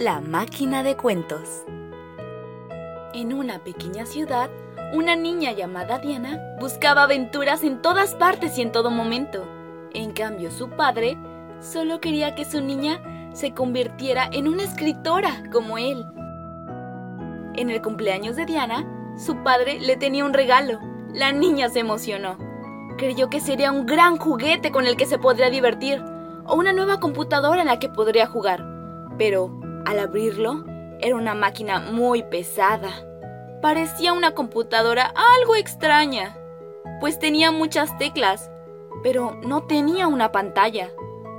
La máquina de cuentos. En una pequeña ciudad, una niña llamada Diana buscaba aventuras en todas partes y en todo momento. En cambio, su padre solo quería que su niña se convirtiera en una escritora como él. En el cumpleaños de Diana, su padre le tenía un regalo. La niña se emocionó. Creyó que sería un gran juguete con el que se podría divertir, o una nueva computadora en la que podría jugar. Pero, al abrirlo, era una máquina muy pesada. Parecía una computadora algo extraña, pues tenía muchas teclas, pero no tenía una pantalla.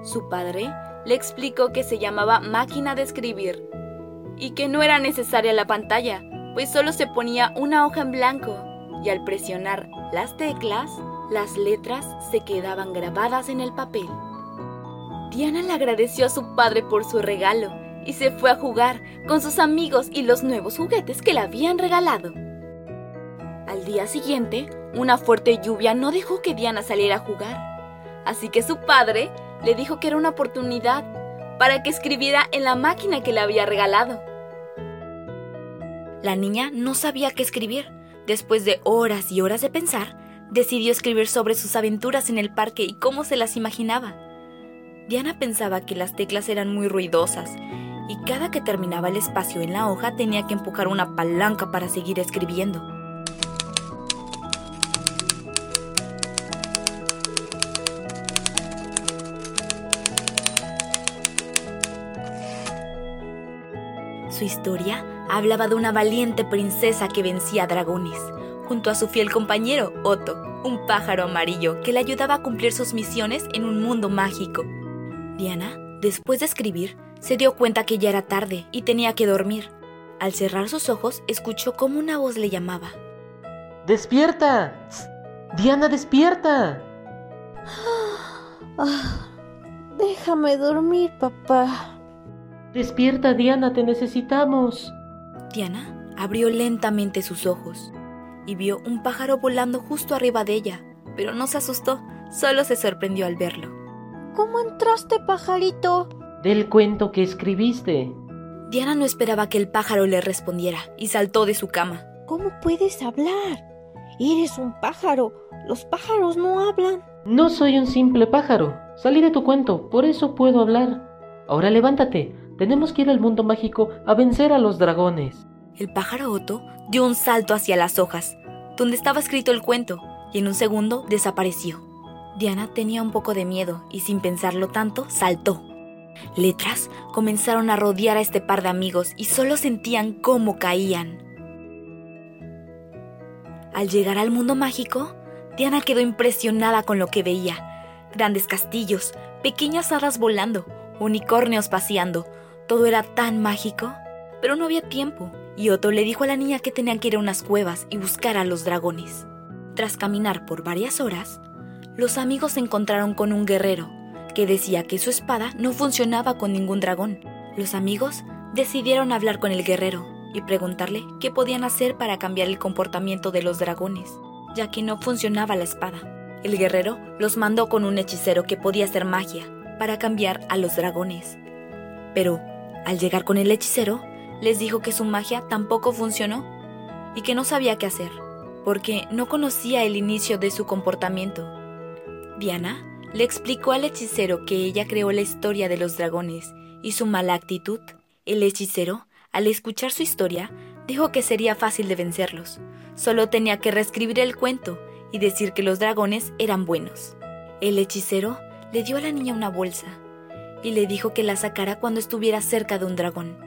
Su padre le explicó que se llamaba máquina de escribir y que no era necesaria la pantalla, pues solo se ponía una hoja en blanco y al presionar las teclas, las letras se quedaban grabadas en el papel. Diana le agradeció a su padre por su regalo y se fue a jugar con sus amigos y los nuevos juguetes que le habían regalado. Al día siguiente, una fuerte lluvia no dejó que Diana saliera a jugar, así que su padre le dijo que era una oportunidad para que escribiera en la máquina que le había regalado. La niña no sabía qué escribir. Después de horas y horas de pensar, decidió escribir sobre sus aventuras en el parque y cómo se las imaginaba. Diana pensaba que las teclas eran muy ruidosas y cada que terminaba el espacio en la hoja tenía que empujar una palanca para seguir escribiendo. Su historia hablaba de una valiente princesa que vencía dragones, junto a su fiel compañero Otto, un pájaro amarillo que le ayudaba a cumplir sus misiones en un mundo mágico. Diana, después de escribir, se dio cuenta que ya era tarde y tenía que dormir. Al cerrar sus ojos, escuchó como una voz le llamaba. ¡Despierta! ¡Diana, despierta! Ah, déjame dormir, papá. Despierta, Diana, te necesitamos. Diana abrió lentamente sus ojos y vio un pájaro volando justo arriba de ella, pero no se asustó, solo se sorprendió al verlo. ¿Cómo entraste, pajarito? Del cuento que escribiste. Diana no esperaba que el pájaro le respondiera y saltó de su cama. ¿Cómo puedes hablar? Eres un pájaro. Los pájaros no hablan. No soy un simple pájaro. Salí de tu cuento, por eso puedo hablar. Ahora levántate. Tenemos que ir al mundo mágico a vencer a los dragones. El pájaro Otto dio un salto hacia las hojas, donde estaba escrito el cuento, y en un segundo desapareció. Diana tenía un poco de miedo y sin pensarlo tanto, saltó. Letras comenzaron a rodear a este par de amigos y solo sentían cómo caían. Al llegar al mundo mágico, Diana quedó impresionada con lo que veía. Grandes castillos, pequeñas hadas volando, unicornios paseando. Todo era tan mágico. Pero no había tiempo, y Otto le dijo a la niña que tenían que ir a unas cuevas y buscar a los dragones. Tras caminar por varias horas, los amigos se encontraron con un guerrero que decía que su espada no funcionaba con ningún dragón. Los amigos decidieron hablar con el guerrero y preguntarle qué podían hacer para cambiar el comportamiento de los dragones, ya que no funcionaba la espada. El guerrero los mandó con un hechicero que podía hacer magia para cambiar a los dragones. Pero, al llegar con el hechicero, les dijo que su magia tampoco funcionó y que no sabía qué hacer, porque no conocía el inicio de su comportamiento. Diana le explicó al hechicero que ella creó la historia de los dragones y su mala actitud. El hechicero, al escuchar su historia, dijo que sería fácil de vencerlos. Solo tenía que reescribir el cuento y decir que los dragones eran buenos. El hechicero le dio a la niña una bolsa y le dijo que la sacara cuando estuviera cerca de un dragón.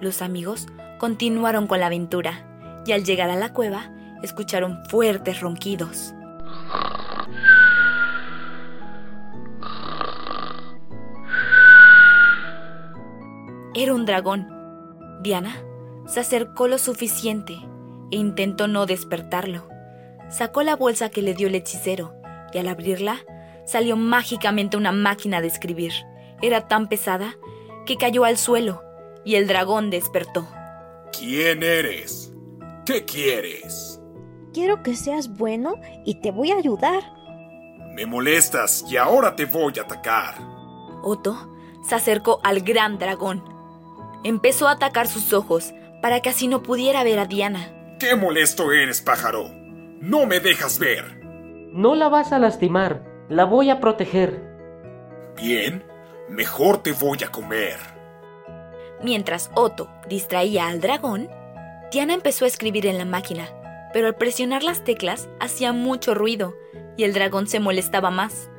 Los amigos continuaron con la aventura y al llegar a la cueva escucharon fuertes ronquidos. Era un dragón. Diana se acercó lo suficiente e intentó no despertarlo. Sacó la bolsa que le dio el hechicero y al abrirla salió mágicamente una máquina de escribir. Era tan pesada que cayó al suelo y el dragón despertó. ¿Quién eres? ¿Qué quieres? Quiero que seas bueno y te voy a ayudar. Me molestas y ahora te voy a atacar. Otto se acercó al gran dragón. Empezó a atacar sus ojos para que así no pudiera ver a Diana. ¡Qué molesto eres, pájaro! ¡No me dejas ver! No la vas a lastimar, la voy a proteger. Bien, mejor te voy a comer. Mientras Otto distraía al dragón, Diana empezó a escribir en la máquina, pero al presionar las teclas hacía mucho ruido y el dragón se molestaba más.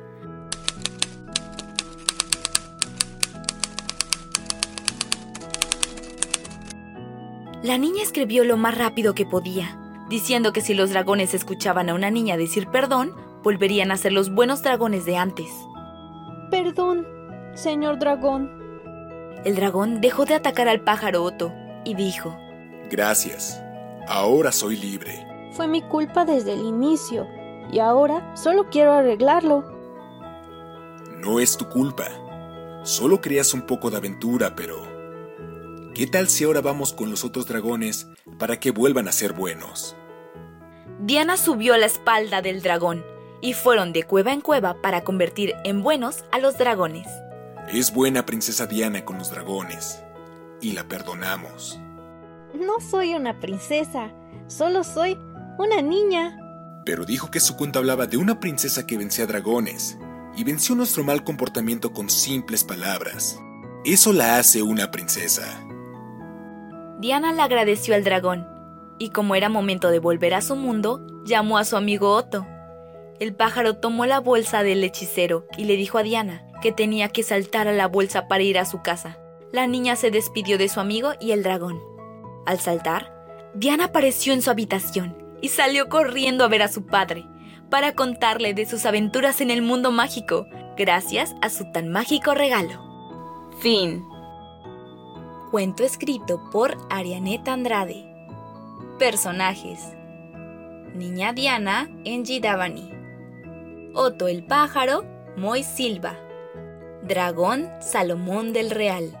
La niña escribió lo más rápido que podía, diciendo que si los dragones escuchaban a una niña decir perdón, volverían a ser los buenos dragones de antes. Perdón, señor dragón. El dragón dejó de atacar al pájaro Otto y dijo, Gracias. Ahora soy libre. Fue mi culpa desde el inicio y ahora solo quiero arreglarlo. No es tu culpa. Solo creas un poco de aventura, pero... ¿Qué tal si ahora vamos con los otros dragones para que vuelvan a ser buenos? Diana subió a la espalda del dragón y fueron de cueva en cueva para convertir en buenos a los dragones. Es buena princesa Diana con los dragones. Y la perdonamos. No soy una princesa, solo soy una niña. Pero dijo que su cuento hablaba de una princesa que vencía dragones y venció nuestro mal comportamiento con simples palabras. Eso la hace una princesa. Diana le agradeció al dragón y como era momento de volver a su mundo, llamó a su amigo Otto. El pájaro tomó la bolsa del hechicero y le dijo a Diana que tenía que saltar a la bolsa para ir a su casa. La niña se despidió de su amigo y el dragón. Al saltar, Diana apareció en su habitación y salió corriendo a ver a su padre para contarle de sus aventuras en el mundo mágico, gracias a su tan mágico regalo. Fin. Cuento escrito por Arianeta Andrade. Personajes. Niña Diana, Enji Davani. Otto el pájaro, Moy Silva. Dragón, Salomón del Real.